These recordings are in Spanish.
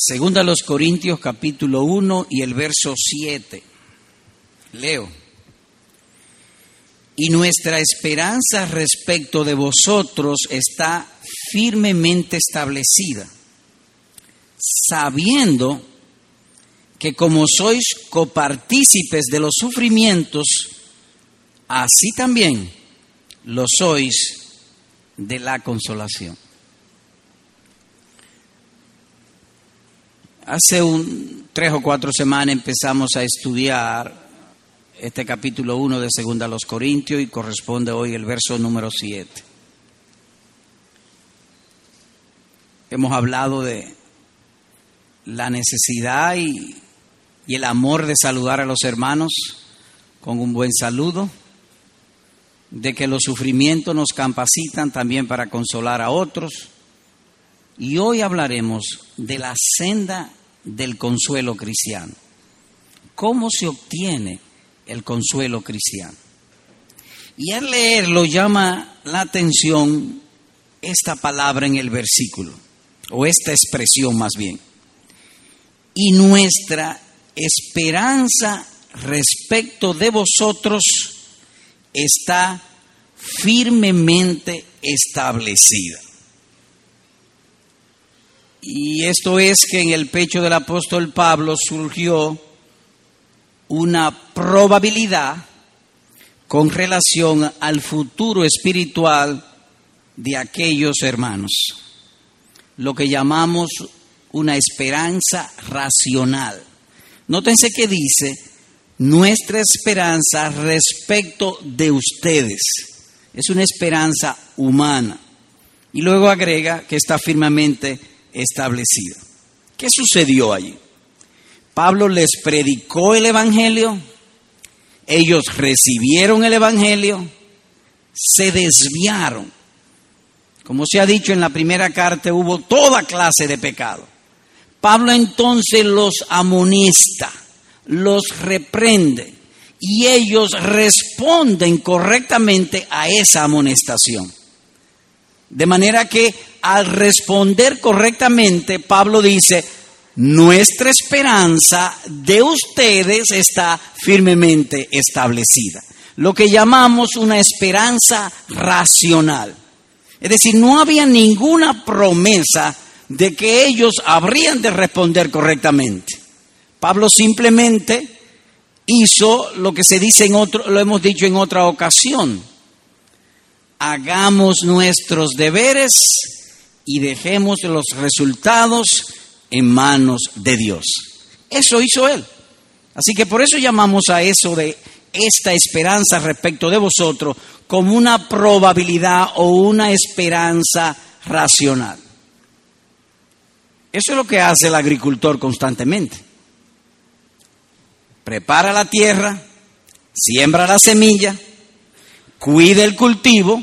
Segunda los Corintios capítulo 1 y el verso 7. Leo. Y nuestra esperanza respecto de vosotros está firmemente establecida, sabiendo que como sois copartícipes de los sufrimientos, así también lo sois de la consolación. Hace un, tres o cuatro semanas empezamos a estudiar este capítulo 1 de Segunda a los Corintios y corresponde hoy el verso número 7. Hemos hablado de la necesidad y, y el amor de saludar a los hermanos con un buen saludo, de que los sufrimientos nos capacitan también para consolar a otros. Y hoy hablaremos de la senda del consuelo cristiano. ¿Cómo se obtiene el consuelo cristiano? Y al leerlo llama la atención esta palabra en el versículo, o esta expresión más bien. Y nuestra esperanza respecto de vosotros está firmemente establecida. Y esto es que en el pecho del apóstol Pablo surgió una probabilidad con relación al futuro espiritual de aquellos hermanos, lo que llamamos una esperanza racional. Nótense que dice, nuestra esperanza respecto de ustedes es una esperanza humana. Y luego agrega que está firmemente establecida. ¿Qué sucedió allí? Pablo les predicó el Evangelio, ellos recibieron el Evangelio, se desviaron. Como se ha dicho en la primera carta, hubo toda clase de pecado. Pablo entonces los amonesta, los reprende y ellos responden correctamente a esa amonestación. De manera que al responder correctamente, Pablo dice, nuestra esperanza de ustedes está firmemente establecida. Lo que llamamos una esperanza racional. Es decir, no había ninguna promesa de que ellos habrían de responder correctamente. Pablo simplemente hizo lo que se dice en otro, lo hemos dicho en otra ocasión. Hagamos nuestros deberes y dejemos los resultados en manos de Dios. Eso hizo Él. Así que por eso llamamos a eso de esta esperanza respecto de vosotros como una probabilidad o una esperanza racional. Eso es lo que hace el agricultor constantemente. Prepara la tierra, siembra la semilla, cuida el cultivo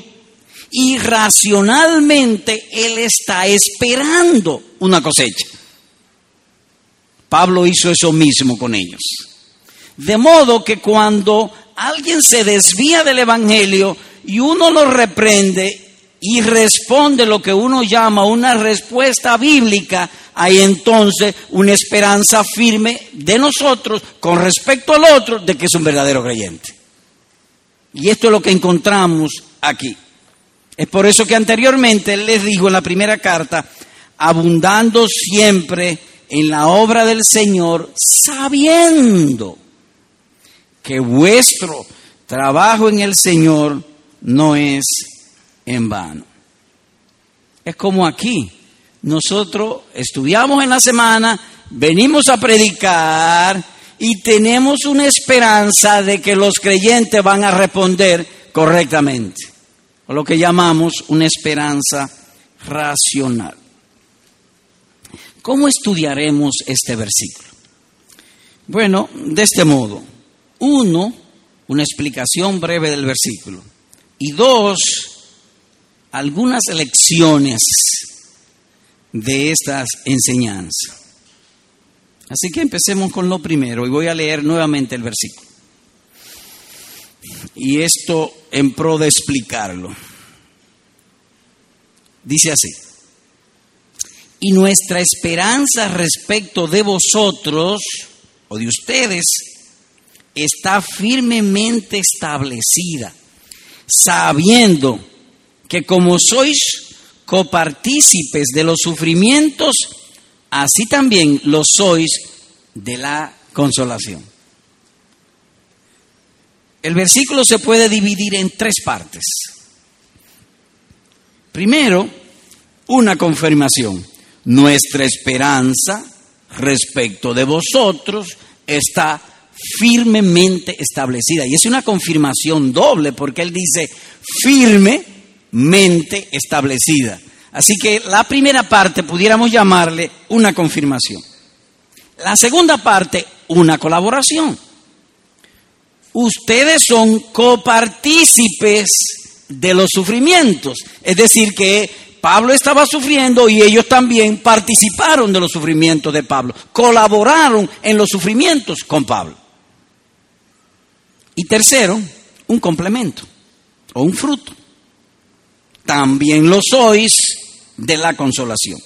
y racionalmente él está esperando una cosecha. Pablo hizo eso mismo con ellos. De modo que cuando alguien se desvía del Evangelio y uno lo reprende y responde lo que uno llama una respuesta bíblica, hay entonces una esperanza firme de nosotros con respecto al otro de que es un verdadero creyente. Y esto es lo que encontramos aquí. Es por eso que anteriormente él les dijo en la primera carta, abundando siempre en la obra del Señor, sabiendo que vuestro trabajo en el Señor no es en vano. Es como aquí, nosotros estudiamos en la semana, venimos a predicar y tenemos una esperanza de que los creyentes van a responder correctamente lo que llamamos una esperanza racional. ¿Cómo estudiaremos este versículo? Bueno, de este modo. Uno, una explicación breve del versículo. Y dos, algunas lecciones de estas enseñanzas. Así que empecemos con lo primero y voy a leer nuevamente el versículo. Y esto en pro de explicarlo. Dice así, y nuestra esperanza respecto de vosotros o de ustedes está firmemente establecida, sabiendo que como sois copartícipes de los sufrimientos, así también lo sois de la consolación. El versículo se puede dividir en tres partes. Primero, una confirmación. Nuestra esperanza respecto de vosotros está firmemente establecida. Y es una confirmación doble porque él dice firmemente establecida. Así que la primera parte pudiéramos llamarle una confirmación. La segunda parte, una colaboración. Ustedes son copartícipes de los sufrimientos. Es decir, que Pablo estaba sufriendo y ellos también participaron de los sufrimientos de Pablo, colaboraron en los sufrimientos con Pablo. Y tercero, un complemento o un fruto. También lo sois de la consolación.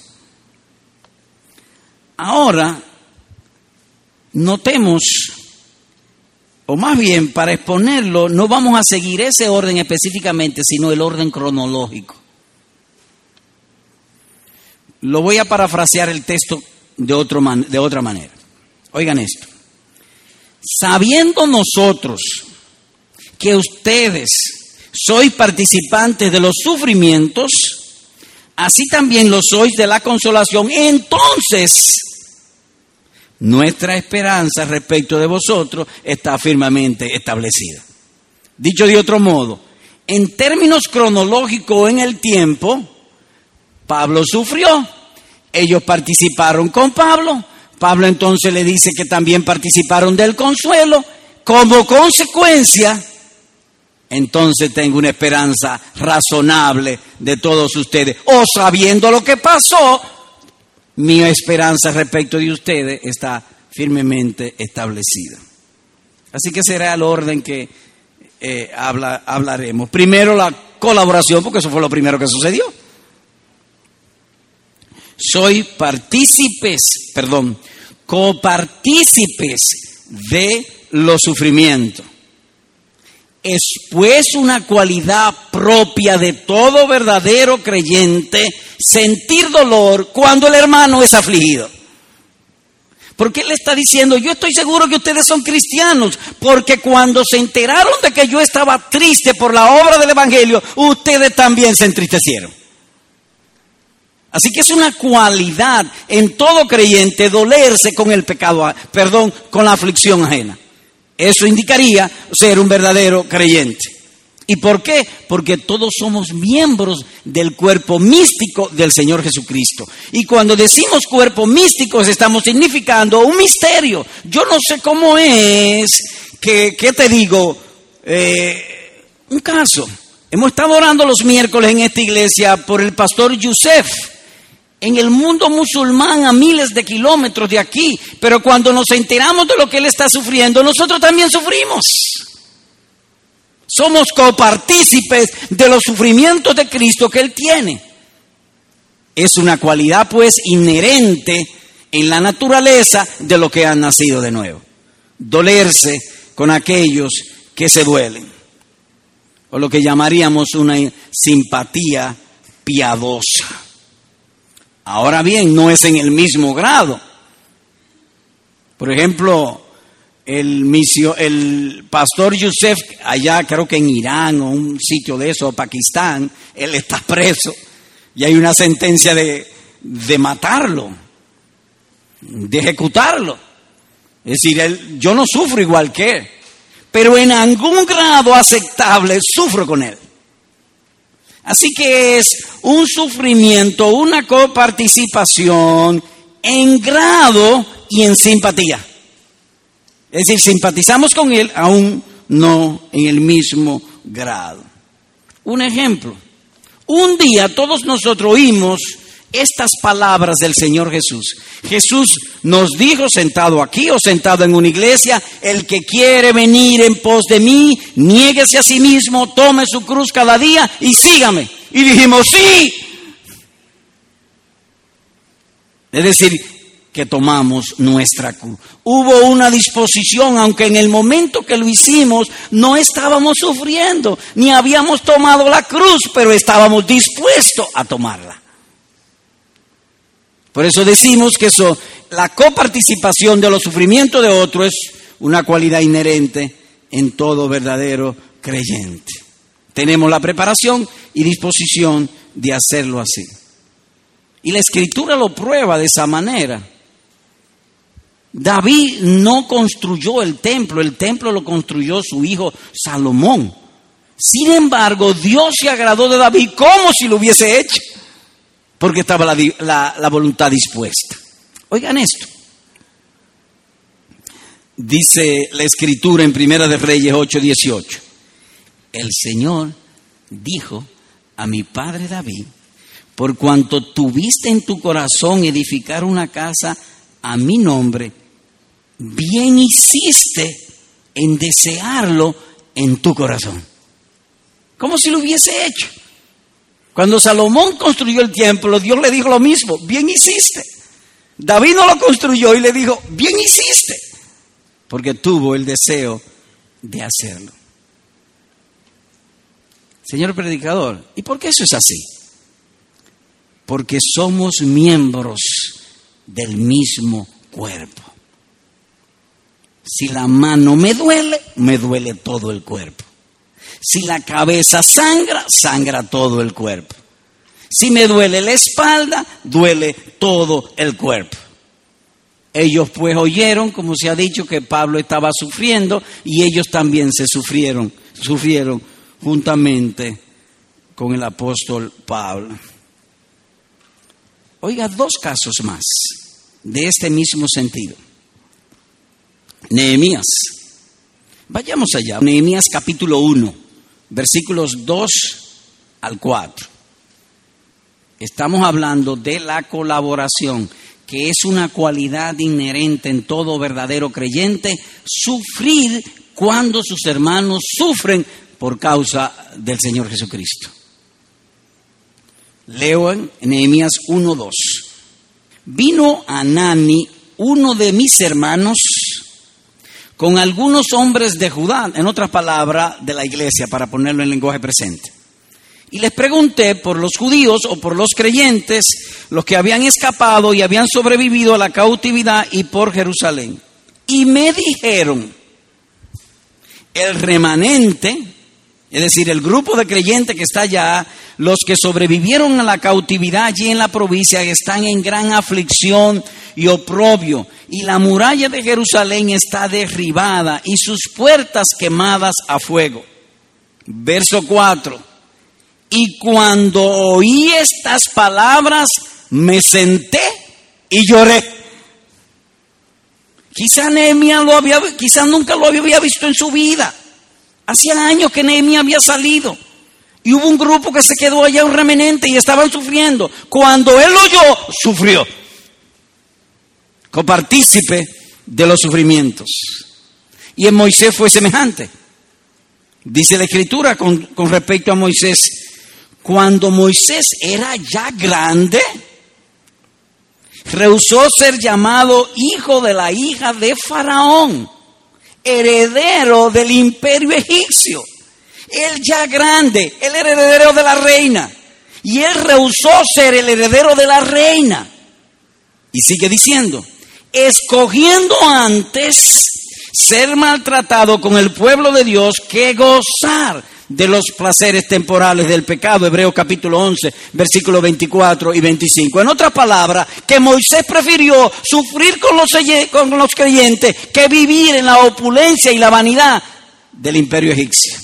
Ahora, notemos, o más bien para exponerlo, no vamos a seguir ese orden específicamente, sino el orden cronológico. Lo voy a parafrasear el texto de, otro de otra manera. Oigan esto. Sabiendo nosotros que ustedes sois participantes de los sufrimientos, así también lo sois de la consolación, entonces nuestra esperanza respecto de vosotros está firmemente establecida. Dicho de otro modo, en términos cronológicos en el tiempo, Pablo sufrió, ellos participaron con Pablo, Pablo entonces le dice que también participaron del consuelo, como consecuencia, entonces tengo una esperanza razonable de todos ustedes. O sabiendo lo que pasó, mi esperanza respecto de ustedes está firmemente establecida. Así que será el orden que eh, hablaremos. Primero la colaboración, porque eso fue lo primero que sucedió soy partícipes, perdón, copartícipes de los sufrimientos. Es pues una cualidad propia de todo verdadero creyente sentir dolor cuando el hermano es afligido. Porque él está diciendo, yo estoy seguro que ustedes son cristianos, porque cuando se enteraron de que yo estaba triste por la obra del Evangelio, ustedes también se entristecieron. Así que es una cualidad en todo creyente dolerse con el pecado, perdón, con la aflicción ajena. Eso indicaría ser un verdadero creyente. ¿Y por qué? Porque todos somos miembros del cuerpo místico del Señor Jesucristo. Y cuando decimos cuerpo místico estamos significando un misterio. Yo no sé cómo es que, ¿qué te digo? Eh, un caso. Hemos estado orando los miércoles en esta iglesia por el pastor Yusef en el mundo musulmán a miles de kilómetros de aquí, pero cuando nos enteramos de lo que él está sufriendo, nosotros también sufrimos. Somos copartícipes de los sufrimientos de Cristo que él tiene. Es una cualidad pues inherente en la naturaleza de lo que han nacido de nuevo. Dolerse con aquellos que se duelen. O lo que llamaríamos una simpatía piadosa. Ahora bien, no es en el mismo grado. Por ejemplo, el, el pastor Yusef, allá creo que en Irán o un sitio de eso, Pakistán, él está preso y hay una sentencia de, de matarlo, de ejecutarlo. Es decir, yo no sufro igual que él, pero en algún grado aceptable sufro con él. Así que es un sufrimiento, una coparticipación en grado y en simpatía. Es decir, simpatizamos con Él, aún no en el mismo grado. Un ejemplo. Un día todos nosotros oímos estas palabras del Señor Jesús. Jesús nos dijo, sentado aquí o sentado en una iglesia, el que quiere venir en pos de mí, niéguese a sí mismo, tome su cruz cada día y sígame. Y dijimos, sí. Es decir, que tomamos nuestra cruz. Hubo una disposición, aunque en el momento que lo hicimos no estábamos sufriendo, ni habíamos tomado la cruz, pero estábamos dispuestos a tomarla. Por eso decimos que eso, la coparticipación de los sufrimientos de otro es una cualidad inherente en todo verdadero creyente. Tenemos la preparación y disposición de hacerlo así. Y la escritura lo prueba de esa manera. David no construyó el templo, el templo lo construyó su hijo Salomón. Sin embargo, Dios se agradó de David como si lo hubiese hecho, porque estaba la, la voluntad dispuesta. Oigan esto. Dice la escritura en Primera de Reyes 8:18. El Señor dijo a mi padre David, por cuanto tuviste en tu corazón edificar una casa a mi nombre, bien hiciste en desearlo en tu corazón. Como si lo hubiese hecho. Cuando Salomón construyó el templo, Dios le dijo lo mismo, bien hiciste. David no lo construyó y le dijo, bien hiciste, porque tuvo el deseo de hacerlo. Señor predicador, ¿y por qué eso es así? Porque somos miembros del mismo cuerpo. Si la mano me duele, me duele todo el cuerpo. Si la cabeza sangra, sangra todo el cuerpo. Si me duele la espalda, duele todo el cuerpo. Ellos pues oyeron, como se ha dicho, que Pablo estaba sufriendo y ellos también se sufrieron, sufrieron juntamente con el apóstol Pablo. Oiga, dos casos más de este mismo sentido. Nehemías. Vayamos allá. Nehemías capítulo 1, versículos 2 al 4. Estamos hablando de la colaboración, que es una cualidad inherente en todo verdadero creyente, sufrir cuando sus hermanos sufren por causa del Señor Jesucristo. Leo en Nehemías 1:2. Vino Anani, uno de mis hermanos, con algunos hombres de Judá, en otras palabras, de la iglesia, para ponerlo en lenguaje presente. Y les pregunté por los judíos o por los creyentes, los que habían escapado y habían sobrevivido a la cautividad y por Jerusalén. Y me dijeron, el remanente, es decir, el grupo de creyentes que está allá, los que sobrevivieron a la cautividad allí en la provincia, están en gran aflicción y oprobio, y la muralla de Jerusalén está derribada y sus puertas quemadas a fuego. Verso 4. Y cuando oí estas palabras, me senté y lloré. Quizá Nehemia lo había, quizá nunca lo había visto en su vida. Hacía años que Nehemia había salido. Y hubo un grupo que se quedó allá, un remanente, y estaban sufriendo. Cuando él oyó, sufrió. Copartícipe de los sufrimientos. Y en Moisés fue semejante. Dice la escritura con, con respecto a Moisés, cuando Moisés era ya grande, rehusó ser llamado hijo de la hija de Faraón heredero del imperio egipcio. Él ya grande, el heredero de la reina. Y él rehusó ser el heredero de la reina. Y sigue diciendo, escogiendo antes ser maltratado con el pueblo de Dios que gozar de los placeres temporales del pecado, Hebreo capítulo 11, versículos 24 y 25. En otras palabras, que Moisés prefirió sufrir con los, con los creyentes que vivir en la opulencia y la vanidad del imperio egipcio.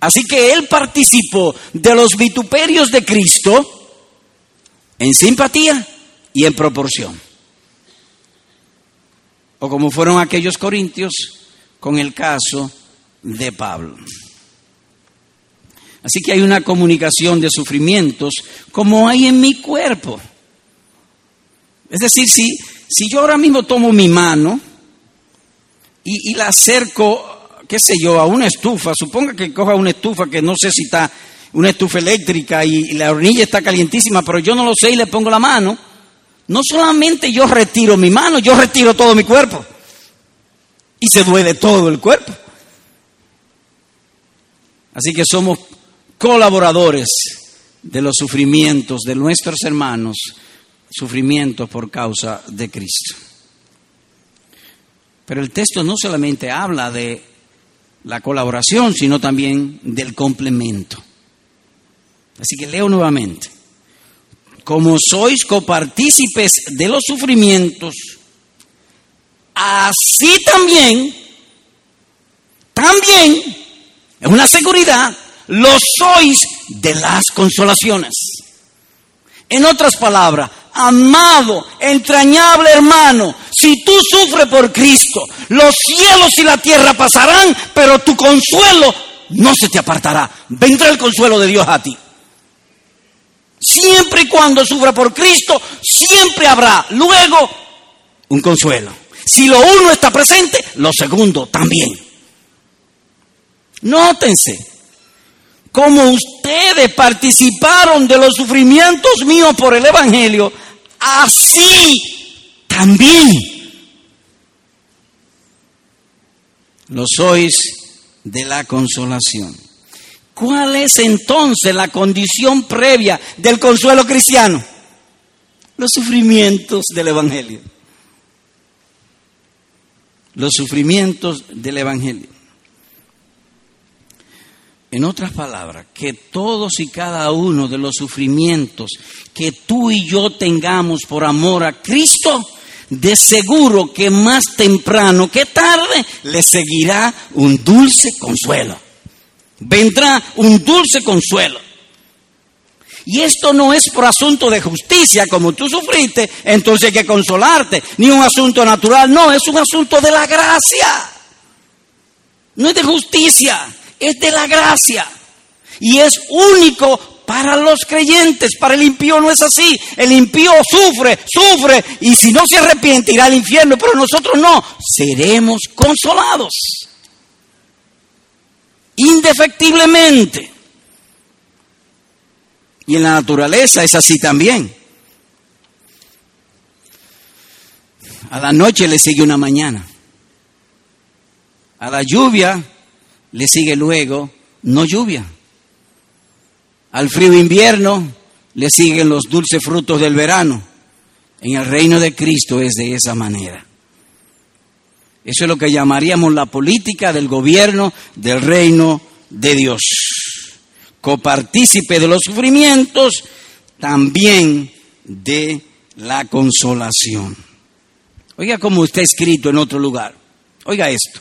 Así que él participó de los vituperios de Cristo en simpatía y en proporción. O como fueron aquellos corintios con el caso de Pablo. Así que hay una comunicación de sufrimientos como hay en mi cuerpo. Es decir, si, si yo ahora mismo tomo mi mano y, la acerco, qué sé yo, a una estufa, suponga que coja una estufa que no sé si está, una estufa eléctrica y, la hornilla está calientísima, pero yo no lo sé y le pongo la mano, no solamente yo retiro mi mano, yo retiro todo mi cuerpo. Y se duele todo el cuerpo. Así que somos colaboradores de los sufrimientos de nuestros hermanos, sufrimientos por causa de Cristo. Pero el texto no solamente habla de la colaboración, sino también del complemento. Así que leo nuevamente. Como sois copartícipes de los sufrimientos, así también, también, es una seguridad, lo sois de las consolaciones. En otras palabras, amado, entrañable hermano, si tú sufres por Cristo, los cielos y la tierra pasarán, pero tu consuelo no se te apartará. Vendrá el consuelo de Dios a ti. Siempre y cuando sufra por Cristo, siempre habrá luego un consuelo. Si lo uno está presente, lo segundo también. Nótense, como ustedes participaron de los sufrimientos míos por el Evangelio, así también lo sois de la consolación. ¿Cuál es entonces la condición previa del consuelo cristiano? Los sufrimientos del Evangelio. Los sufrimientos del Evangelio. En otras palabras, que todos y cada uno de los sufrimientos que tú y yo tengamos por amor a Cristo, de seguro que más temprano que tarde le seguirá un dulce consuelo. Vendrá un dulce consuelo. Y esto no es por asunto de justicia, como tú sufriste, entonces hay que consolarte, ni un asunto natural, no, es un asunto de la gracia. No es de justicia, es de la gracia. Y es único para los creyentes. Para el impío no es así. El impío sufre, sufre. Y si no se arrepiente irá al infierno. Pero nosotros no. Seremos consolados. Indefectiblemente. Y en la naturaleza es así también. A la noche le sigue una mañana. A la lluvia le sigue luego no lluvia. Al frío invierno le siguen los dulces frutos del verano. En el reino de Cristo es de esa manera. Eso es lo que llamaríamos la política del gobierno del reino de Dios. Copartícipe de los sufrimientos, también de la consolación. Oiga como está escrito en otro lugar. Oiga esto.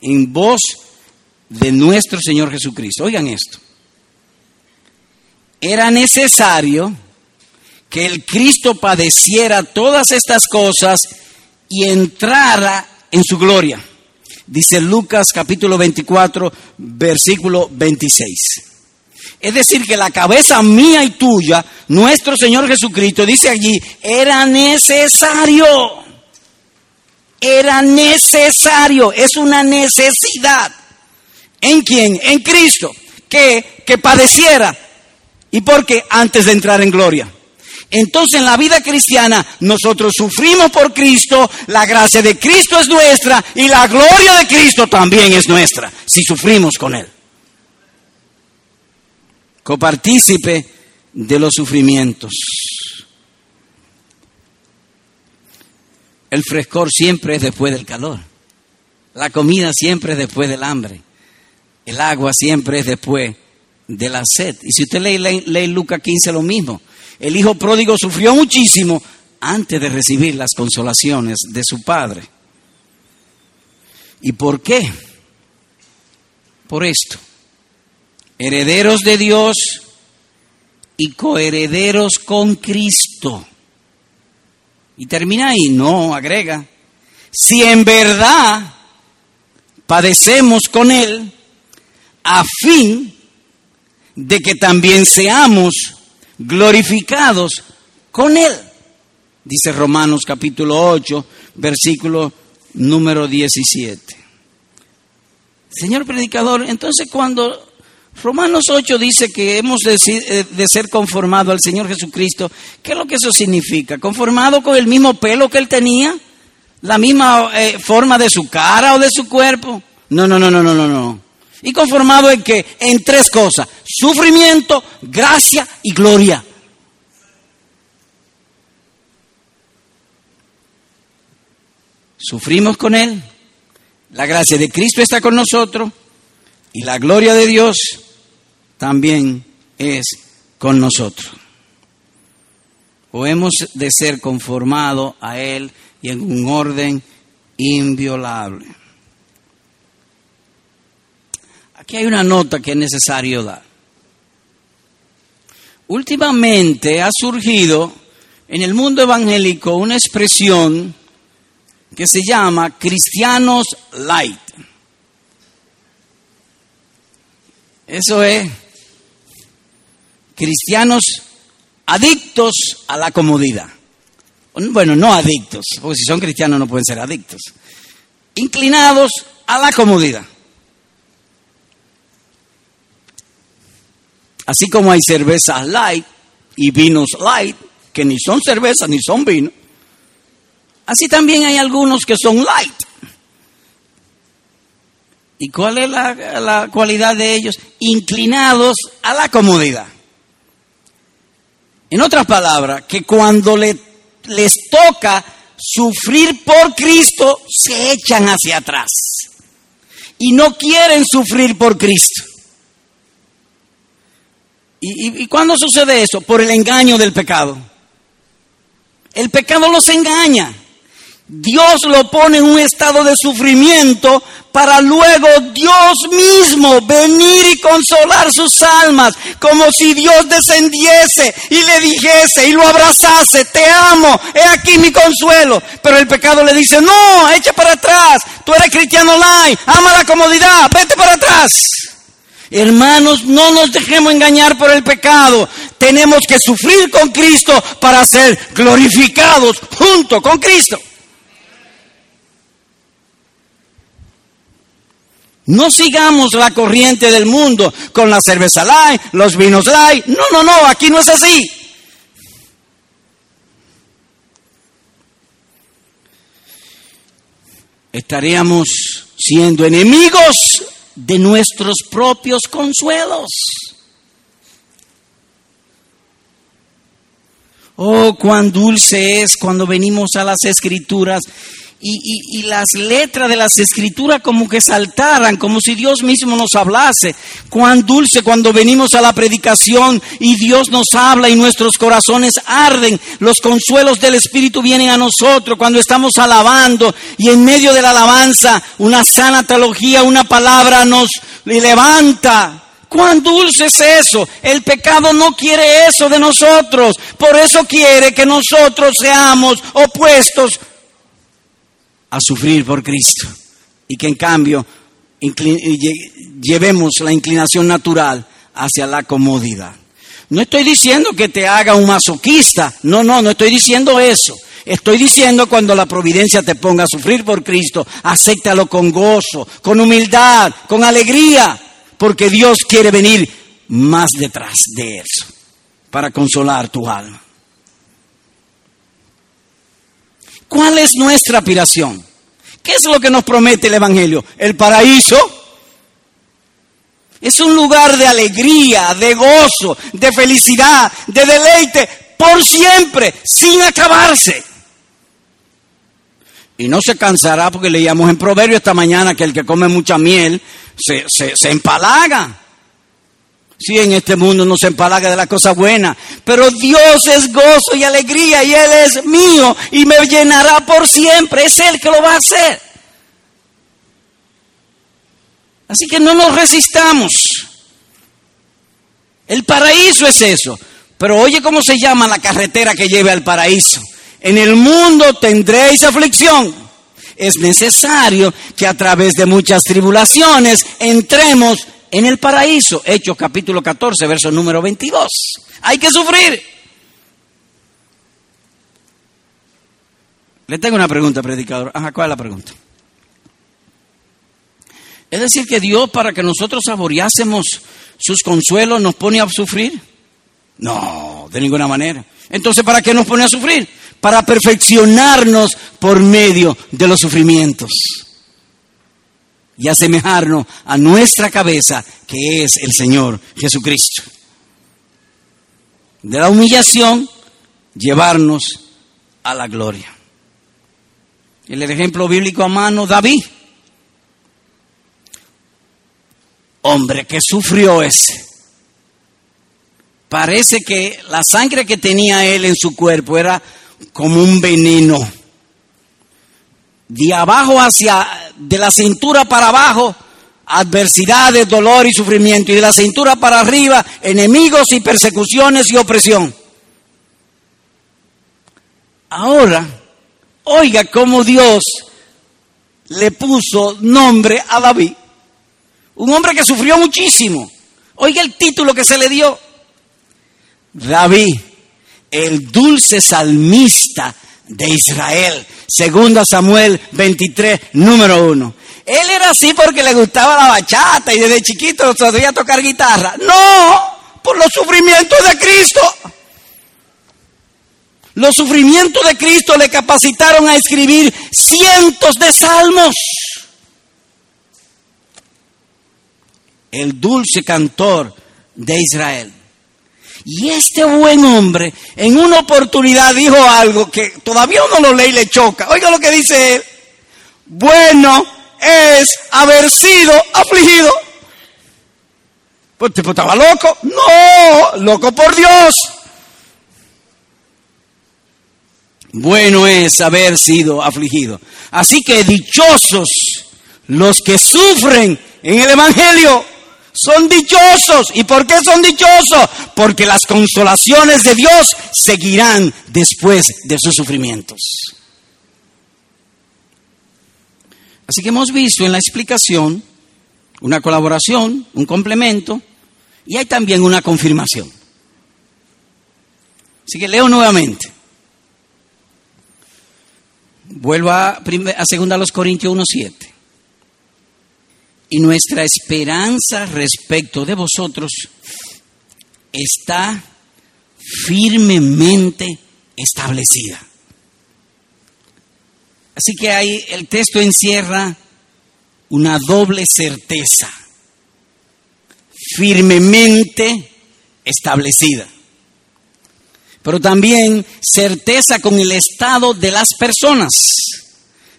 En voz de nuestro Señor Jesucristo. Oigan esto. Era necesario que el Cristo padeciera todas estas cosas y entrara en su gloria. Dice Lucas capítulo 24, versículo 26. Es decir, que la cabeza mía y tuya, nuestro Señor Jesucristo, dice allí, era necesario. Era necesario, es una necesidad ¿En quién? En Cristo. Que, que padeciera. ¿Y por qué? Antes de entrar en gloria. Entonces en la vida cristiana nosotros sufrimos por Cristo, la gracia de Cristo es nuestra y la gloria de Cristo también es nuestra, si sufrimos con Él. Copartícipe de los sufrimientos. El frescor siempre es después del calor. La comida siempre es después del hambre. El agua siempre es después de la sed. Y si usted lee, lee, Lucas 15 lo mismo. El hijo pródigo sufrió muchísimo antes de recibir las consolaciones de su padre. ¿Y por qué? Por esto. Herederos de Dios y coherederos con Cristo. Y termina ahí, no, agrega. Si en verdad padecemos con Él, a fin de que también seamos glorificados con Él. Dice Romanos capítulo 8, versículo número 17. Señor predicador, entonces cuando, Romanos 8 dice que hemos de, eh, de ser conformados al Señor Jesucristo. ¿Qué es lo que eso significa? ¿Conformado con el mismo pelo que él tenía? ¿La misma eh, forma de su cara o de su cuerpo? No, no, no, no, no, no, no. ¿Y conformado en qué? En tres cosas. Sufrimiento, gracia y gloria. Sufrimos con Él. La gracia de Cristo está con nosotros. Y la gloria de Dios también es con nosotros. O hemos de ser conformados a Él y en un orden inviolable. Aquí hay una nota que es necesario dar. Últimamente ha surgido en el mundo evangélico una expresión que se llama cristianos light. Eso es cristianos adictos a la comodidad. Bueno, no adictos, porque si son cristianos no pueden ser adictos. Inclinados a la comodidad. Así como hay cervezas light y vinos light, que ni son cervezas ni son vino, así también hay algunos que son light. ¿Y cuál es la, la cualidad de ellos? Inclinados a la comodidad. En otras palabras, que cuando le, les toca sufrir por Cristo, se echan hacia atrás. Y no quieren sufrir por Cristo. ¿Y, y, cuándo sucede eso? Por el engaño del pecado. El pecado los engaña. Dios lo pone en un estado de sufrimiento para luego Dios mismo venir y consolar sus almas, como si Dios descendiese y le dijese y lo abrazase, te amo, he aquí mi consuelo. Pero el pecado le dice, no, echa para atrás, tú eres cristiano online, ama la comodidad, vete para atrás. Hermanos, no nos dejemos engañar por el pecado. Tenemos que sufrir con Cristo para ser glorificados junto con Cristo. No sigamos la corriente del mundo con la cerveza light, los vinos light. No, no, no, aquí no es así. Estaríamos siendo enemigos de nuestros propios consuelos. Oh, cuán dulce es cuando venimos a las escrituras y, las letras de las escrituras como que saltaran, como si Dios mismo nos hablase. Cuán dulce cuando venimos a la predicación y Dios nos habla y nuestros corazones arden. Los consuelos del Espíritu vienen a nosotros cuando estamos alabando y en medio de la alabanza una sana teología, una palabra nos levanta. Cuán dulce es eso. El pecado no quiere eso de nosotros. Por eso quiere que nosotros seamos opuestos a sufrir por Cristo y que en cambio llevemos la inclinación natural hacia la comodidad. No estoy diciendo que te haga un masoquista, no, no, no estoy diciendo eso. Estoy diciendo cuando la providencia te ponga a sufrir por Cristo, acéptalo con gozo, con humildad, con alegría, porque Dios quiere venir más detrás de eso para consolar tu alma. ¿Cuál es nuestra aspiración? ¿Qué es lo que nos promete el Evangelio? El paraíso. Es un lugar de alegría, de gozo, de felicidad, de deleite, por siempre, sin acabarse. Y no se cansará porque leíamos en Proverbio esta mañana que el que come mucha miel se, se, se empalaga. Sí, en este mundo no se empalaga de las cosas buenas, pero Dios es gozo y alegría y Él es mío y me llenará por siempre. Es Él que lo va a hacer. Así que no nos resistamos. El paraíso es eso. Pero oye cómo se llama la carretera que lleve al paraíso. En el mundo tendréis aflicción. Es necesario que a través de muchas tribulaciones entremos en el paraíso. Hechos capítulo 14, verso número 22. Hay que sufrir. Le tengo una pregunta, predicador. Ajá, ¿cuál es la pregunta? Es decir, que Dios para que nosotros saboreásemos sus consuelos nos pone a sufrir? No, de ninguna manera. Entonces, ¿para qué nos pone a sufrir? Para perfeccionarnos por medio de los sufrimientos y asemejarnos a nuestra cabeza, que es el Señor Jesucristo. De la humillación, llevarnos a la gloria. El ejemplo bíblico a mano, David. Hombre que sufrió ese. Parece que la sangre que tenía él en su cuerpo era como un veneno. De abajo hacia, de la cintura para abajo, adversidades, dolor y sufrimiento. Y de la cintura para arriba, enemigos y persecuciones y opresión. Ahora, oiga cómo Dios le puso nombre a David. Un hombre que sufrió muchísimo. Oiga el título que se le dio. David, el dulce salmista de Israel. Segunda Samuel 23, número uno. Él era así porque le gustaba la bachata y desde chiquito sabía tocar guitarra. No, por los sufrimientos de Cristo. Los sufrimientos de Cristo le capacitaron a escribir cientos de salmos. El dulce cantor de Israel. Y este buen hombre en una oportunidad dijo algo que todavía uno lo lee y le choca. Oiga lo que dice él. Bueno es haber sido afligido. Pues tipo estaba loco. No, loco por Dios. Bueno es haber sido afligido. Así que dichosos los que sufren en el Evangelio. Son dichosos. ¿Y por qué son dichosos? Porque las consolaciones de Dios seguirán después de sus sufrimientos. Así que hemos visto en la explicación una colaboración, un complemento y hay también una confirmación. Así que leo nuevamente. Vuelvo a, a segunda los Corintios 1.7. Y nuestra esperanza respecto de vosotros está firmemente establecida. Así que ahí el texto encierra una doble certeza, firmemente establecida, pero también certeza con el estado de las personas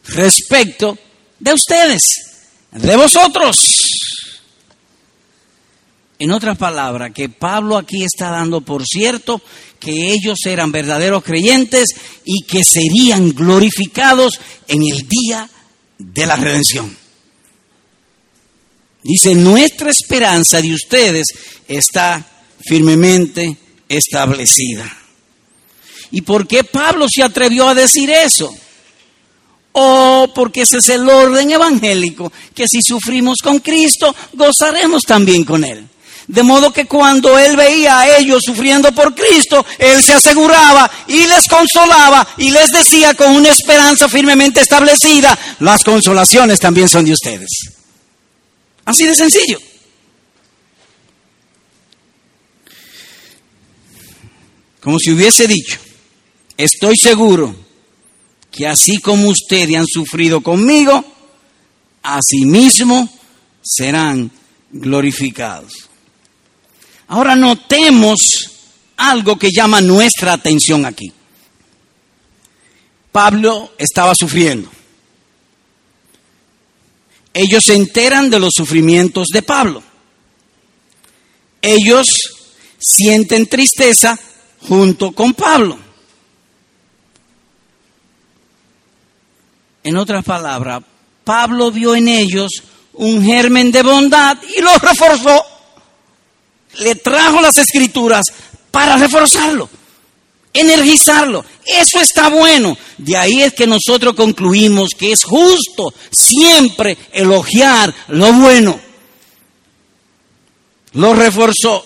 respecto de ustedes, de vosotros. En otras palabras, que Pablo aquí está dando por cierto que ellos eran verdaderos creyentes y que serían glorificados en el día de la redención. Dice, nuestra esperanza de ustedes está firmemente establecida. ¿Y por qué Pablo se atrevió a decir eso? O porque ese es el orden evangélico, que si sufrimos con Cristo, gozaremos también con Él. De modo que cuando él veía a ellos sufriendo por Cristo, él se aseguraba y les consolaba y les decía con una esperanza firmemente establecida, las consolaciones también son de ustedes. Así de sencillo. Como si hubiese dicho, estoy seguro que así como ustedes han sufrido conmigo, asimismo serán glorificados. Ahora notemos algo que llama nuestra atención aquí. Pablo estaba sufriendo. Ellos se enteran de los sufrimientos de Pablo. Ellos sienten tristeza junto con Pablo. En otras palabras, Pablo vio en ellos un germen de bondad y lo reforzó le trajo las escrituras para reforzarlo, energizarlo. Eso está bueno. De ahí es que nosotros concluimos que es justo siempre elogiar lo bueno. Lo reforzó.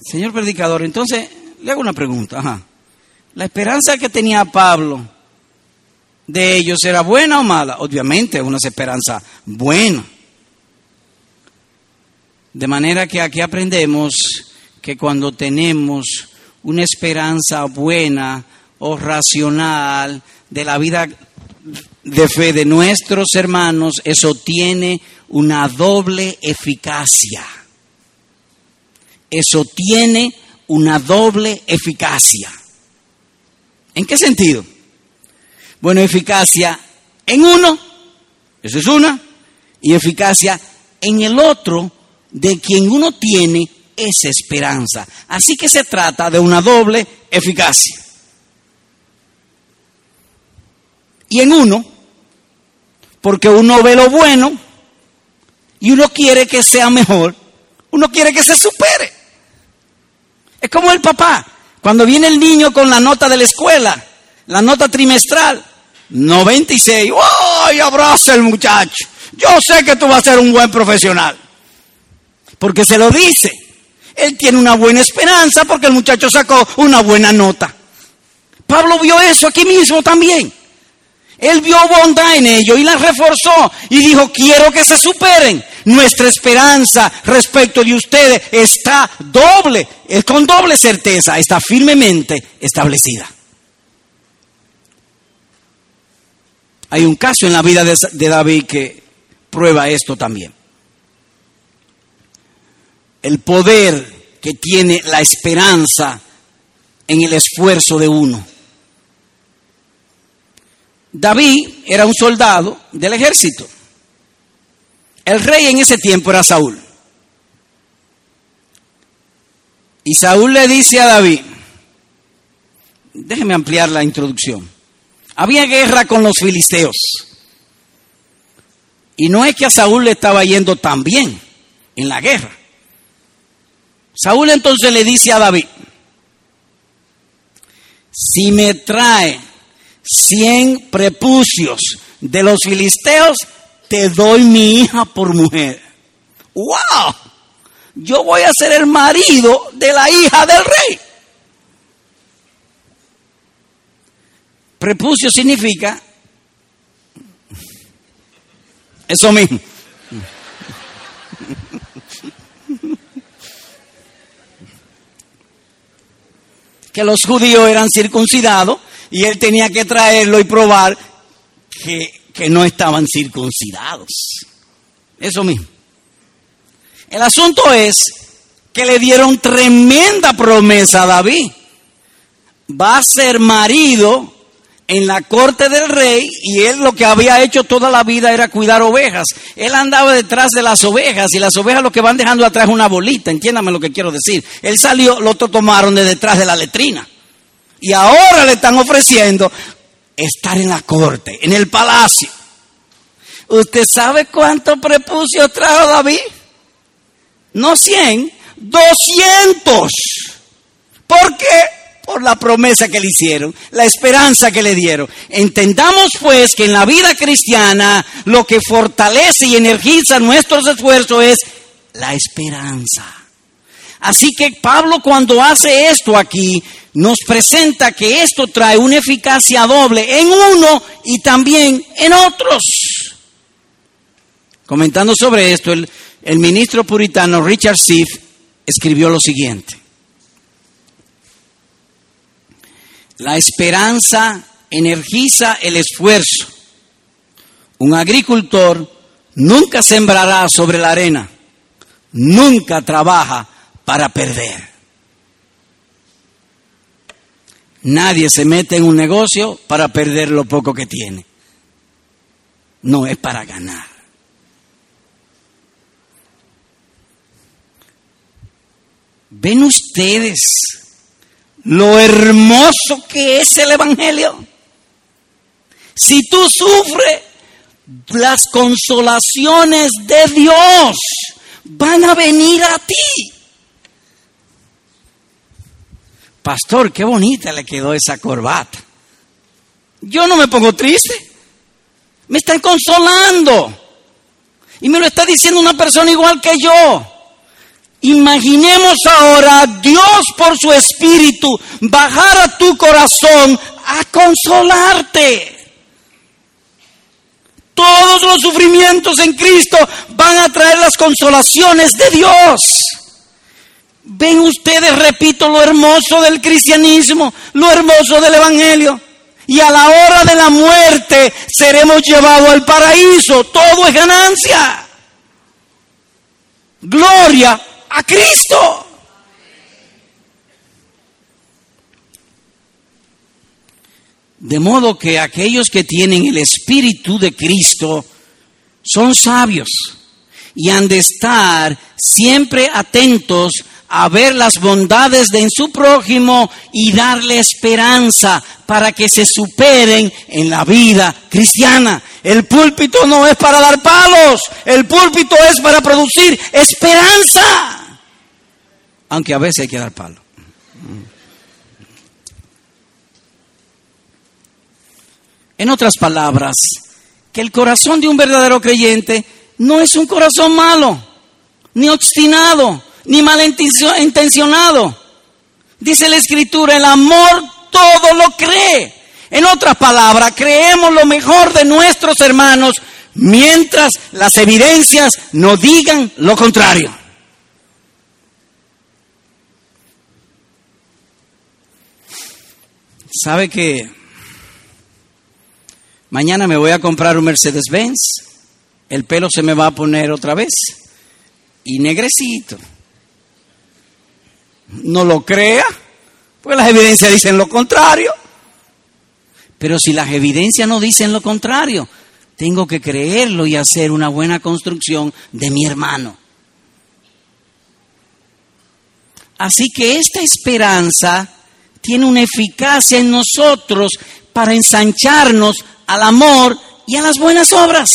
Señor predicador, entonces le hago una pregunta. La esperanza que tenía Pablo de ellos era buena o mala. Obviamente, una esperanza buena. De manera que aquí aprendemos que cuando tenemos una esperanza buena o racional de la vida de fe de nuestros hermanos, eso tiene una doble eficacia. Eso tiene una doble eficacia. ¿En qué sentido? Bueno, eficacia en uno, eso es una, y eficacia en el otro, de quien uno tiene esa esperanza. Así que se trata de una doble eficacia. Y en uno, porque uno ve lo bueno y uno quiere que sea mejor, uno quiere que se supere. Es como el papá, cuando viene el niño con la nota de la escuela, la nota trimestral, 96, ¡ay, abraza el muchacho! Yo sé que tú vas a ser un buen profesional. Porque se lo dice. Él tiene una buena esperanza porque el muchacho sacó una buena nota. Pablo vio eso aquí mismo también. Él vio bondad en ello y la reforzó y dijo, quiero que se superen. Nuestra esperanza respecto de ustedes está doble, es con doble certeza, está firmemente establecida. Hay un caso en la vida de, David que prueba esto también. El poder que tiene la esperanza en el esfuerzo de uno. David era un soldado del ejército. El rey en ese tiempo era Saúl. Y Saúl le dice a David, déjeme ampliar la introducción, había guerra con los filisteos. Y no es que a Saúl le estaba yendo tan bien en la guerra. Saúl entonces le dice a David, si me trae cien prepucios de los filisteos, te doy mi hija por mujer. ¡Wow! Yo voy a ser el marido de la hija del rey. Prepucio significa eso mismo. que los judíos eran circuncidados y él tenía que traerlo y probar que, que no estaban circuncidados. Eso mismo. El asunto es que le dieron tremenda promesa a David. Va a ser marido en la corte del rey y él lo que había hecho toda la vida era cuidar ovejas. Él andaba detrás de las ovejas y las ovejas lo que van dejando atrás es una bolita, entiéndame lo que quiero decir. Él salió, lo tomaron de detrás de la letrina. Y ahora le están ofreciendo estar en la corte, en el palacio. ¿Usted sabe cuánto prepucio trajo David? No 100, 200. ¿Por qué? por la promesa que le hicieron, la esperanza que le dieron. Entendamos pues que en la vida cristiana lo que fortalece y energiza nuestros esfuerzos es la esperanza. Así que Pablo cuando hace esto aquí nos presenta que esto trae una eficacia doble en uno y también en otros. Comentando sobre esto, el, ministro puritano Richard Siff escribió lo siguiente. La esperanza energiza el esfuerzo. Un agricultor nunca sembrará sobre la arena, nunca trabaja para perder. Nadie se mete en un negocio para perder lo poco que tiene. No es para ganar. ¿Ven ustedes lo hermoso que es el Evangelio. Si tú sufres, las consolaciones de Dios van a venir a ti. Pastor, qué bonita le quedó esa corbata. Yo no me pongo triste. Me están consolando. Y me lo está diciendo una persona igual que yo. Imaginemos ahora Dios por su espíritu bajar a tu corazón a consolarte. Todos los sufrimientos en Cristo van a traer las consolaciones de Dios. Ven ustedes, repito, lo hermoso del cristianismo, lo hermoso del Evangelio. Y a la hora de la muerte seremos llevados al paraíso. Todo es ganancia. Gloria a Cristo. De modo que aquellos que tienen el Espíritu de Cristo son sabios y han de estar siempre atentos a ver las bondades de en su prójimo y darle esperanza para que se superen en la vida cristiana. El púlpito no es para dar palos, el púlpito es para producir esperanza. Aunque a veces hay que dar palos. En otras palabras, que el corazón de un verdadero creyente no es un corazón malo, ni obstinado, ni malintencionado. Dice la escritura, el amor todo lo cree. En otras palabras, creemos lo mejor de nuestros hermanos mientras las evidencias nos digan lo contrario. ¿Sabe que mañana me voy a comprar un Mercedes-Benz? El pelo se me va a poner otra vez y negrecito no lo crea, pues las evidencias dicen lo contrario. Pero si las evidencias no dicen lo contrario, tengo que creerlo y hacer una buena construcción de mi hermano. Así que esta esperanza tiene una eficacia en nosotros para ensancharnos al amor y a las buenas obras.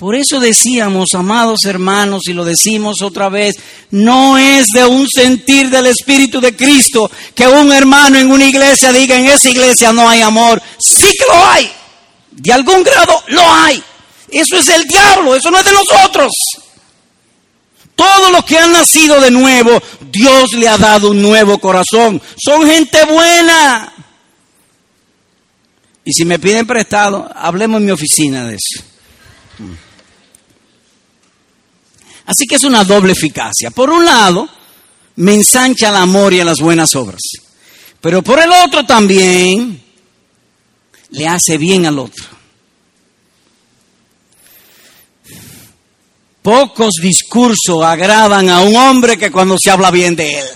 Por eso decíamos, amados hermanos, y lo decimos otra vez, no es de un sentir del Espíritu de Cristo que un hermano en una iglesia diga, en esa iglesia no hay amor. Sí que lo hay. De algún grado lo hay. Eso es el diablo, eso no es de nosotros. Todos los que han nacido de nuevo, Dios le ha dado un nuevo corazón. Son gente buena. Y si me piden prestado, hablemos en mi oficina de eso. Así que es una doble eficacia. Por un lado, me ensancha el amor y las buenas obras. Pero por el otro también le hace bien al otro. Pocos discursos agradan a un hombre que cuando se habla bien de él.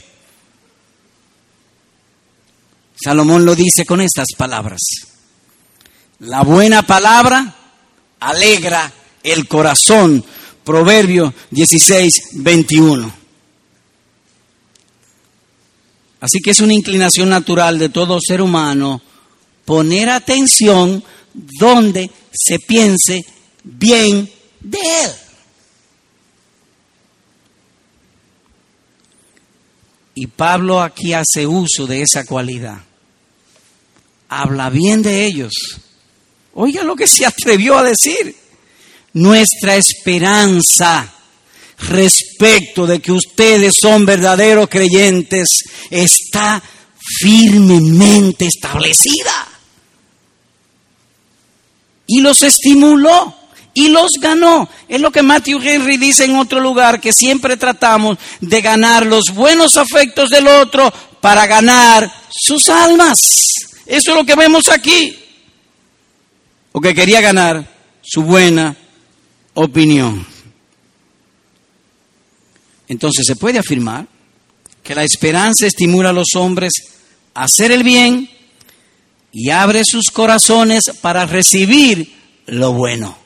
Salomón lo dice con estas palabras. La buena palabra alegra el corazón, Proverbio 16, 21. Así que es una inclinación natural de todo ser humano poner atención donde se piense bien de él. Y Pablo aquí hace uso de esa cualidad. Habla bien de ellos. Oiga lo que se atrevió a decir nuestra esperanza respecto de que ustedes son verdaderos creyentes está firmemente establecida. Y los estimuló y los ganó. Es lo que Matthew Henry dice en otro lugar, que siempre tratamos de ganar los buenos afectos del otro para ganar sus almas. Eso es lo que vemos aquí. O que quería ganar su buena opinión. Entonces se puede afirmar que la esperanza estimula a los hombres a hacer el bien y abre sus corazones para recibir lo bueno,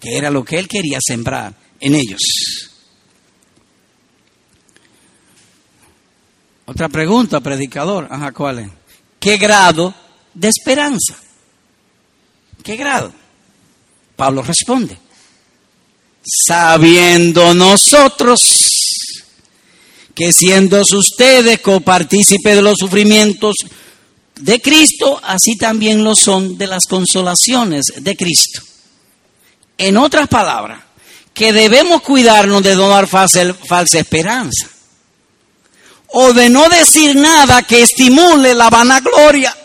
que era lo que él quería sembrar en ellos. Otra pregunta, predicador. Ajá, ¿cuál es? ¿Qué grado de esperanza? ¿Qué grado? Pablo responde, sabiendo nosotros que siendo ustedes copartícipes de los sufrimientos de Cristo, así también lo son de las consolaciones de Cristo. En otras palabras, que debemos cuidarnos de falsa, falsa esperanza o de no decir nada que estimule la vanagloria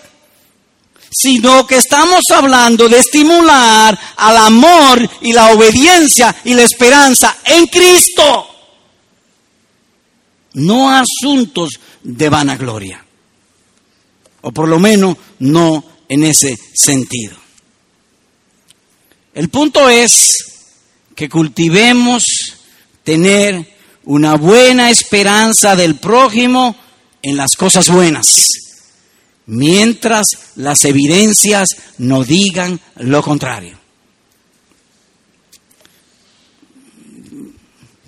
sino que estamos hablando de estimular al amor y la obediencia y la esperanza en Cristo, no asuntos de vanagloria, o por lo menos no en ese sentido. El punto es que cultivemos tener una buena esperanza del prójimo en las cosas buenas, mientras las evidencias no digan lo contrario.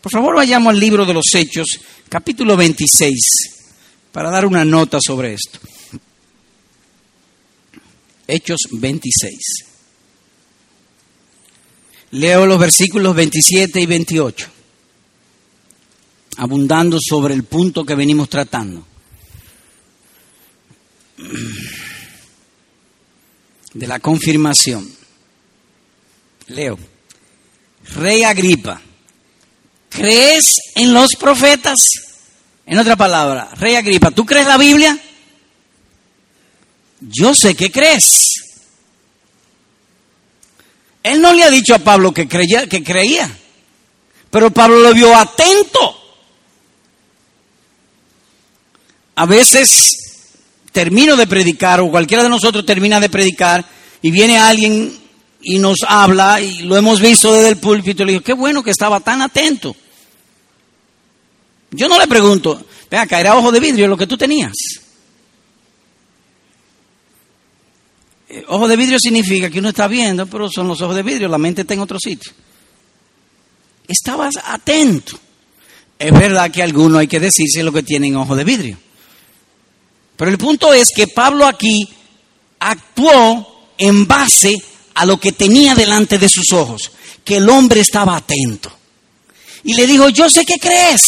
Por favor, vayamos al libro de los Hechos, capítulo 26, para dar una nota sobre esto. Hechos 26. Leo los versículos 27 y 28, abundando sobre el punto que venimos tratando. De la confirmación. Leo. Rey Agripa, ¿crees en los profetas? En otra palabra, Rey Agripa, ¿tú crees la Biblia? Yo sé que crees. Él no le ha dicho a Pablo que creía, que creía, pero Pablo lo vio atento. A veces termino de predicar o cualquiera de nosotros termina de predicar y viene alguien y nos habla y lo hemos visto desde el púlpito le digo, qué bueno que estaba tan atento. Yo no le pregunto, vea, caerá ojo de vidrio lo que tú tenías. Eh, ojo de vidrio significa que uno está viendo, pero son los ojos de vidrio, la mente está en otro sitio. Estabas atento. Es verdad que algunos hay que decirse lo que tienen ojo de vidrio. Pero el punto es que Pablo aquí actuó en base a lo que tenía delante de sus ojos, que el hombre estaba atento. Y le dijo, yo sé que crees.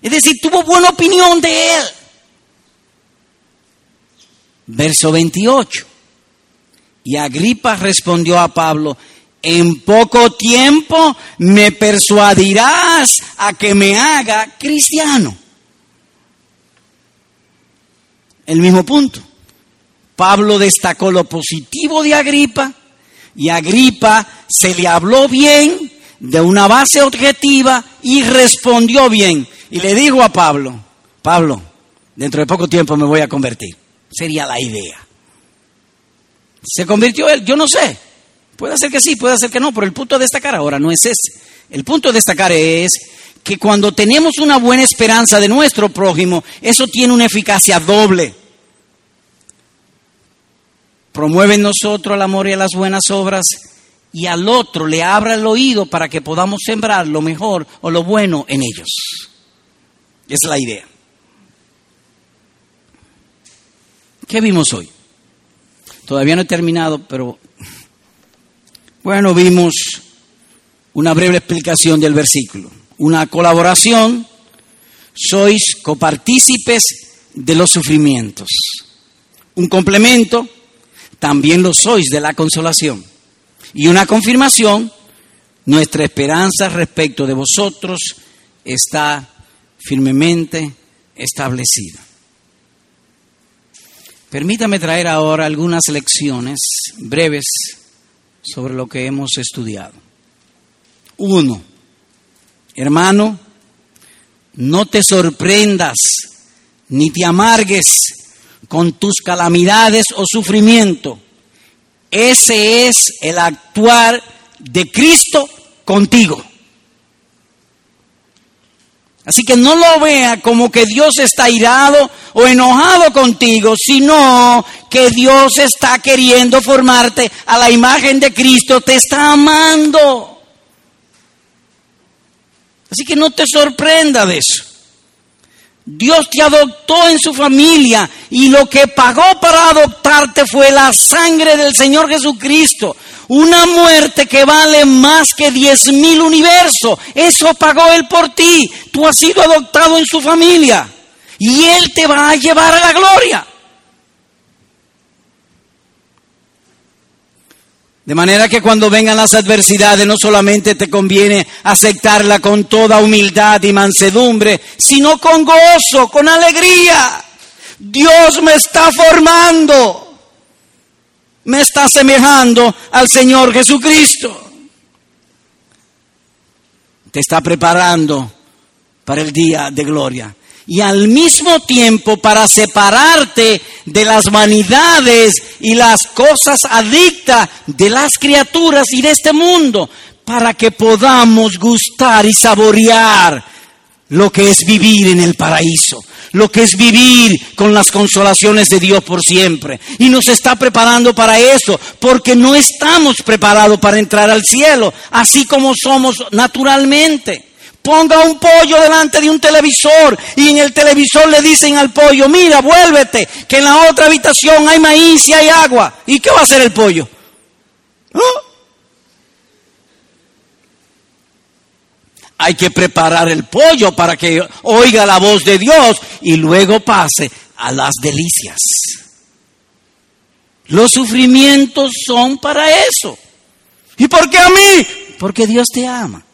Es decir, tuvo buena opinión de él. Verso 28. Y Agripa respondió a Pablo, en poco tiempo me persuadirás a que me haga cristiano. El mismo punto. Pablo destacó lo positivo de Agripa y Agripa se le habló bien de una base objetiva y respondió bien. Y le dijo a Pablo, Pablo, dentro de poco tiempo me voy a convertir sería la idea. ¿Se convirtió él? Yo no sé. Puede ser que sí, puede ser que no, pero el punto de destacar ahora no es ese. El punto de destacar es que cuando tenemos una buena esperanza de nuestro prójimo, eso tiene una eficacia doble. Promueve en nosotros el amor y las buenas obras y al otro le abra el oído para que podamos sembrar lo mejor o lo bueno en ellos. Es la idea. ¿Qué vimos hoy? Todavía no he terminado, pero bueno, vimos una breve explicación del versículo. Una colaboración, sois copartícipes de los sufrimientos. Un complemento, también lo sois de la consolación. Y una confirmación, nuestra esperanza respecto de vosotros está firmemente establecida. Permítame traer ahora algunas lecciones breves sobre lo que hemos estudiado. Uno, hermano, no te sorprendas ni te amargues con tus calamidades o sufrimiento. Ese es el actuar de Cristo contigo. Así que no lo vea como que Dios está irado o enojado contigo, sino que Dios está queriendo formarte a la imagen de Cristo, te está amando. Así que no te sorprenda de eso. Dios te adoptó en su familia y lo que pagó para adoptarte fue la sangre del Señor Jesucristo. Una muerte que vale más que diez mil universos. Eso pagó Él por ti. Tú has sido adoptado en su familia. Y Él te va a llevar a la gloria. De manera que cuando vengan las adversidades no solamente te conviene aceptarla con toda humildad y mansedumbre, sino con gozo, con alegría Dios me está formando. Me está semejando al Señor Jesucristo. Te está preparando para el día de gloria. Y al mismo tiempo para separarte de las vanidades y las cosas adictas de las criaturas y de este mundo, para que podamos gustar y saborear lo que es vivir en el paraíso, lo que es vivir con las consolaciones de Dios por siempre. Y nos está preparando para eso, porque no estamos preparados para entrar al cielo, así como somos naturalmente. Ponga un pollo delante de un televisor y en el televisor le dicen al pollo, mira, vuélvete, que en la otra habitación hay maíz y hay agua. ¿Y qué va a hacer el pollo? Hay que preparar el pollo para que oiga la voz de Dios y luego pase a las delicias. Los sufrimientos son para eso. ¿Y por qué a mí? Porque Dios te ama.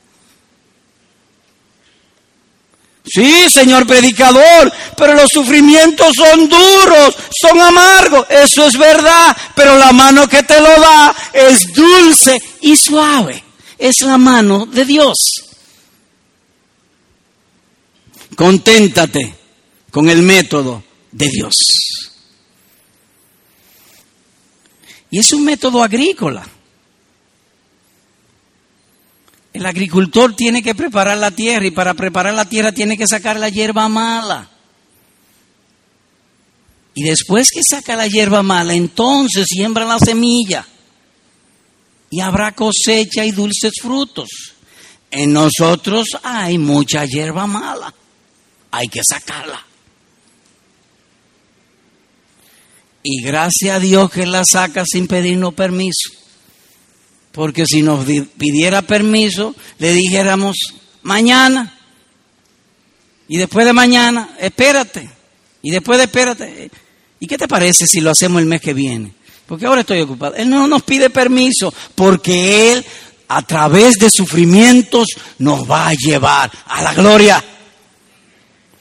Sí, señor predicador, pero los sufrimientos son duros, son amargos. Eso es verdad, pero la mano que te lo da es dulce y suave. Es la mano de Dios. Conténtate con el método de Dios. Y es un método agrícola. El agricultor tiene que preparar la tierra y para preparar la tierra tiene que sacar la hierba mala. Y después que saca la hierba mala, entonces siembra la semilla. Y habrá cosecha y dulces frutos. En nosotros hay mucha hierba mala hay que sacarla. Y gracias a Dios que la saca sin pedirnos permiso. Porque si nos pidiera permiso, le dijéramos mañana. Y después de mañana, espérate. Y después de espérate. ¿Y qué te parece si lo hacemos el mes que viene? Porque ahora estoy ocupado. Él no nos pide permiso porque Él a través de sufrimientos nos va a llevar a la gloria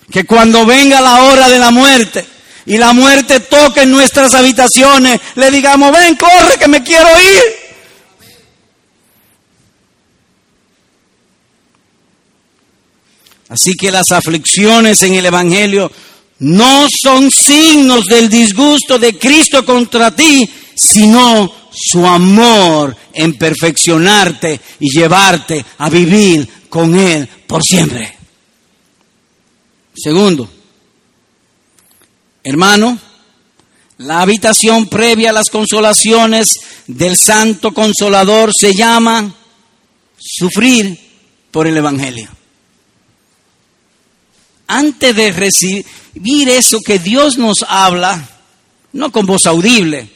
que cuando venga la hora de la muerte y la muerte toque en nuestras habitaciones, le digamos, ven, corre, que me quiero ir. Así que las aflicciones en el Evangelio no son signos del disgusto de Cristo contra ti, sino su amor en perfeccionarte y llevarte a vivir con Él por siempre. Segundo, hermano, la habitación previa a las consolaciones del Santo Consolador se llama sufrir por el Evangelio. Antes de recibir eso que Dios nos habla, no con voz audible,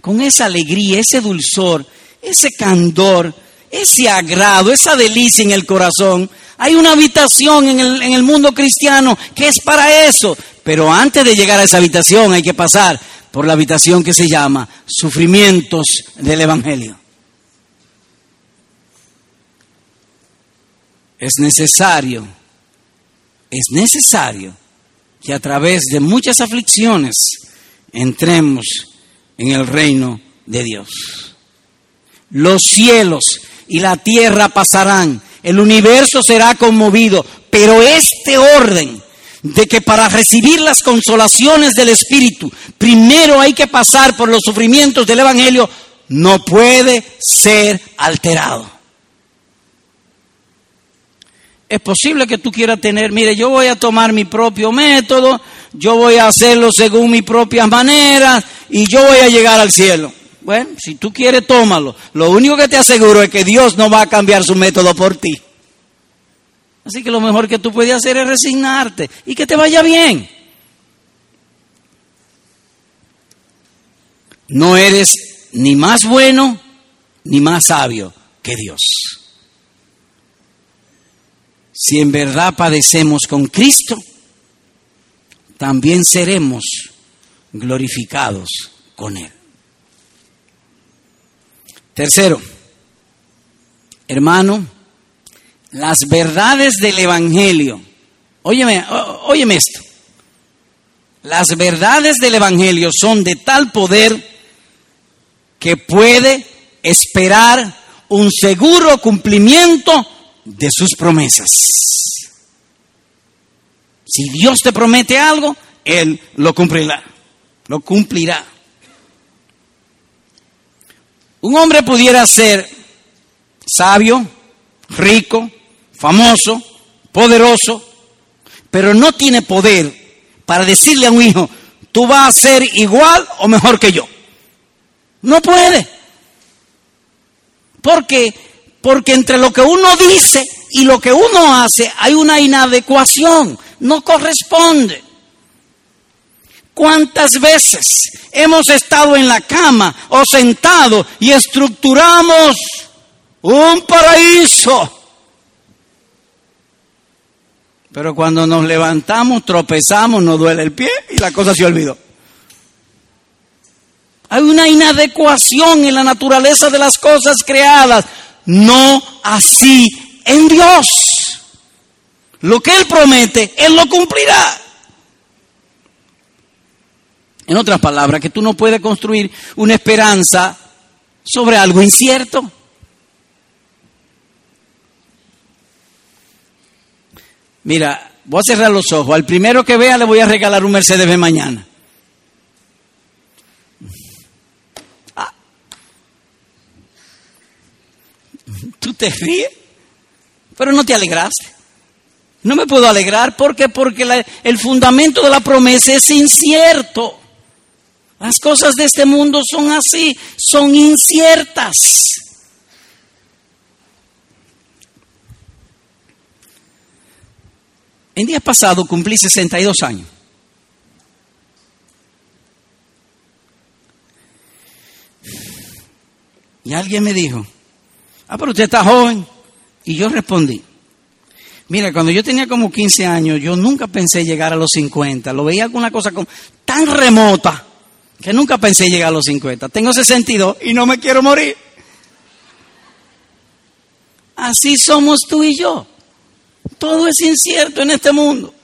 con esa alegría, ese dulzor, ese candor, ese agrado, esa delicia en el corazón, hay una habitación en el, en el mundo cristiano que es para eso. Pero antes de llegar a esa habitación hay que pasar por la habitación que se llama sufrimientos del Evangelio. Es necesario, es necesario que a través de muchas aflicciones entremos en el reino de Dios. Los cielos y la tierra pasarán, el universo será conmovido, pero este orden de que para recibir las consolaciones del Espíritu, primero hay que pasar por los sufrimientos del Evangelio, no puede ser alterado. Es posible que tú quieras tener, mire, yo voy a tomar mi propio método, yo voy a hacerlo según mis propias maneras y yo voy a llegar al cielo. Bueno, si tú quieres, tómalo. Lo único que te aseguro es que Dios no va a cambiar su método por ti. Así que lo mejor que tú puedes hacer es resignarte y que te vaya bien. No eres ni más bueno ni más sabio que Dios. Si en verdad padecemos con Cristo, también seremos glorificados con Él. Tercero, hermano, las verdades del Evangelio. Óyeme, óyeme esto. Las verdades del Evangelio son de tal poder que puede esperar un seguro cumplimiento de sus promesas. Si Dios te promete algo, Él lo cumplirá. Lo cumplirá. Un hombre pudiera ser sabio, rico, famoso, poderoso, pero no tiene poder para decirle a un hijo, tú vas a ser igual o mejor que yo. No puede. ¿Por qué? Porque entre lo que uno dice y lo que uno hace hay una inadecuación, no corresponde. ¿Cuántas veces hemos estado en la cama o sentado y estructuramos un paraíso? Pero cuando nos levantamos, tropezamos, nos duele el pie y la cosa se olvidó. Hay una inadecuación en la naturaleza de las cosas creadas. No así en Dios. Lo que Él promete, Él lo cumplirá. En otras palabras, que tú no puedes construir una esperanza sobre algo incierto. Mira, voy a cerrar los ojos. Al primero que vea le voy a regalar un Mercedes de mañana. Tú te ríes, pero no te alegraste. No me puedo alegrar porque porque el fundamento de la promesa es incierto. Las cosas de este mundo son así, son inciertas. En día pasado cumplí 62 años. Y alguien me dijo, ah, pero usted está joven. Y yo respondí, mira, cuando yo tenía como 15 años, yo nunca pensé llegar a los 50. Lo veía alguna cosa tan remota que nunca pensé llegar a los 50. Tengo 62 y no me quiero morir. Así somos tú y yo. Todo es incierto en este mundo.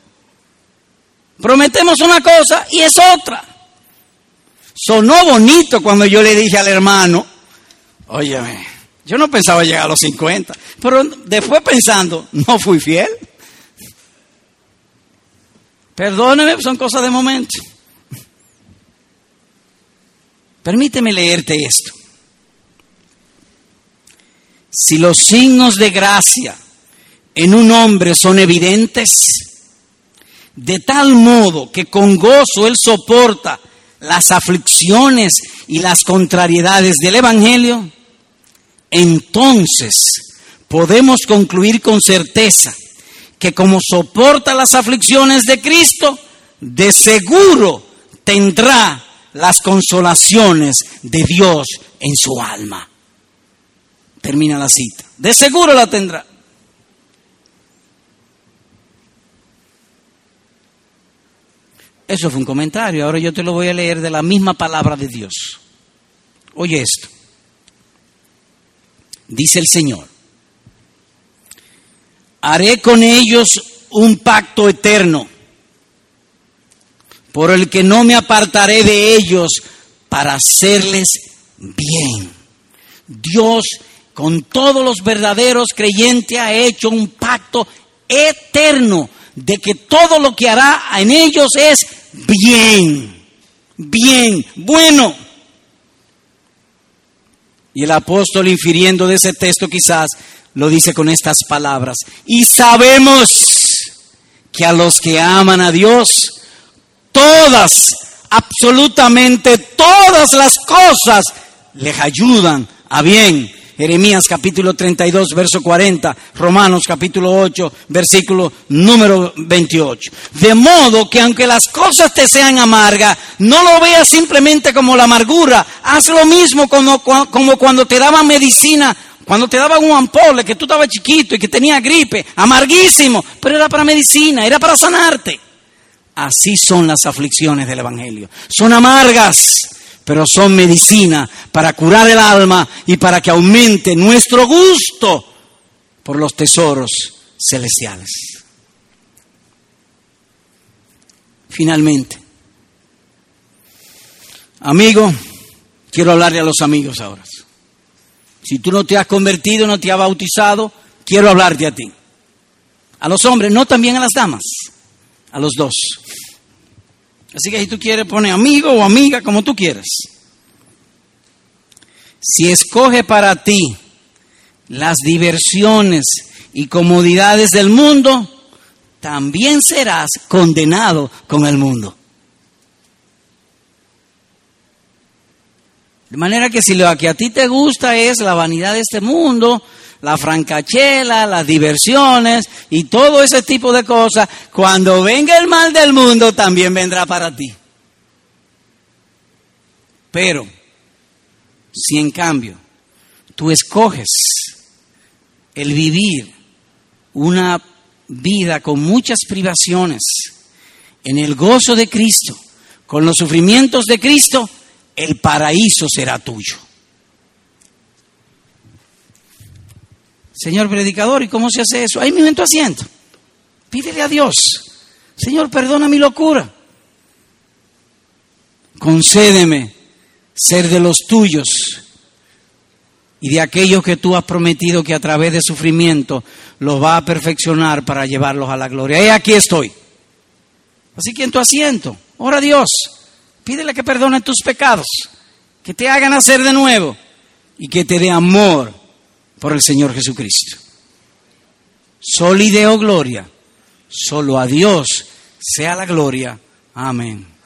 Prometemos una cosa y es otra. Sonó bonito cuando yo le dije al hermano, óyeme, yo no pensaba llegar a los 50, pero después pensando, no fui fiel. Perdóneme, son cosas de momento. Permíteme leerte esto. Si los signos de gracia en un hombre son evidentes, de tal modo que con gozo él soporta las aflicciones y las contrariedades del Evangelio, entonces podemos concluir con certeza que como soporta las aflicciones de Cristo, de seguro tendrá las consolaciones de Dios en su alma. Termina la cita. De seguro la tendrá. Eso fue un comentario. Ahora yo te lo voy a leer de la misma palabra de Dios. Oye esto. Dice el Señor. Haré con ellos un pacto eterno, por el que no me apartaré de ellos para hacerles bien. Dios con todos los verdaderos creyentes ha hecho un pacto eterno de que todo lo que hará en ellos es bien, bien, bueno. Y el apóstol, infiriendo de ese texto quizás, lo dice con estas palabras. Y sabemos que a los que aman a Dios, todas, absolutamente todas las cosas les ayudan a bien Jeremías capítulo 32, verso 40, Romanos capítulo 8, versículo número 28. De modo que aunque las cosas te sean amargas, no lo veas simplemente como la amargura, haz lo mismo como, cuando te daban medicina, cuando te daban un ampole, que tú estabas chiquito y que tenía gripe, amarguísimo, pero era para medicina, era para sanarte. Así son las aflicciones del Evangelio. Son amargas pero son medicina para curar el alma y para que aumente nuestro gusto por los tesoros celestiales. Finalmente, Amigo, quiero hablarle a los amigos ahora. Si tú no te has convertido, no te has bautizado, quiero hablarte a ti. A los hombres, no también a las damas, a los dos. Así que si tú quieres poner amigo o amiga, como tú quieras. Si escoge para ti las diversiones y comodidades del mundo, también serás condenado con el mundo. De manera que si lo que a ti te gusta es la vanidad de este mundo, la francachela, las diversiones y todo ese tipo de cosas, cuando venga el mal del mundo también vendrá para ti. Pero, si en cambio tú escoges el vivir una vida con muchas privaciones, en el gozo de Cristo, con los sufrimientos de Cristo, el paraíso será tuyo. Señor predicador, ¿y cómo se hace eso? Ahí mismo en tu asiento. Pídele a Dios, Señor, perdona mi locura. Concédeme ser de los tuyos y de aquellos que tú has prometido que a través de sufrimiento los va a perfeccionar para llevarlos a la gloria. Y aquí estoy. Así que en tu asiento, ora a Dios. Pídele que perdone tus pecados, que te hagan hacer de nuevo y que te dé amor por el Señor Jesucristo. Sol y deo gloria, solo a Dios sea la gloria. Amén.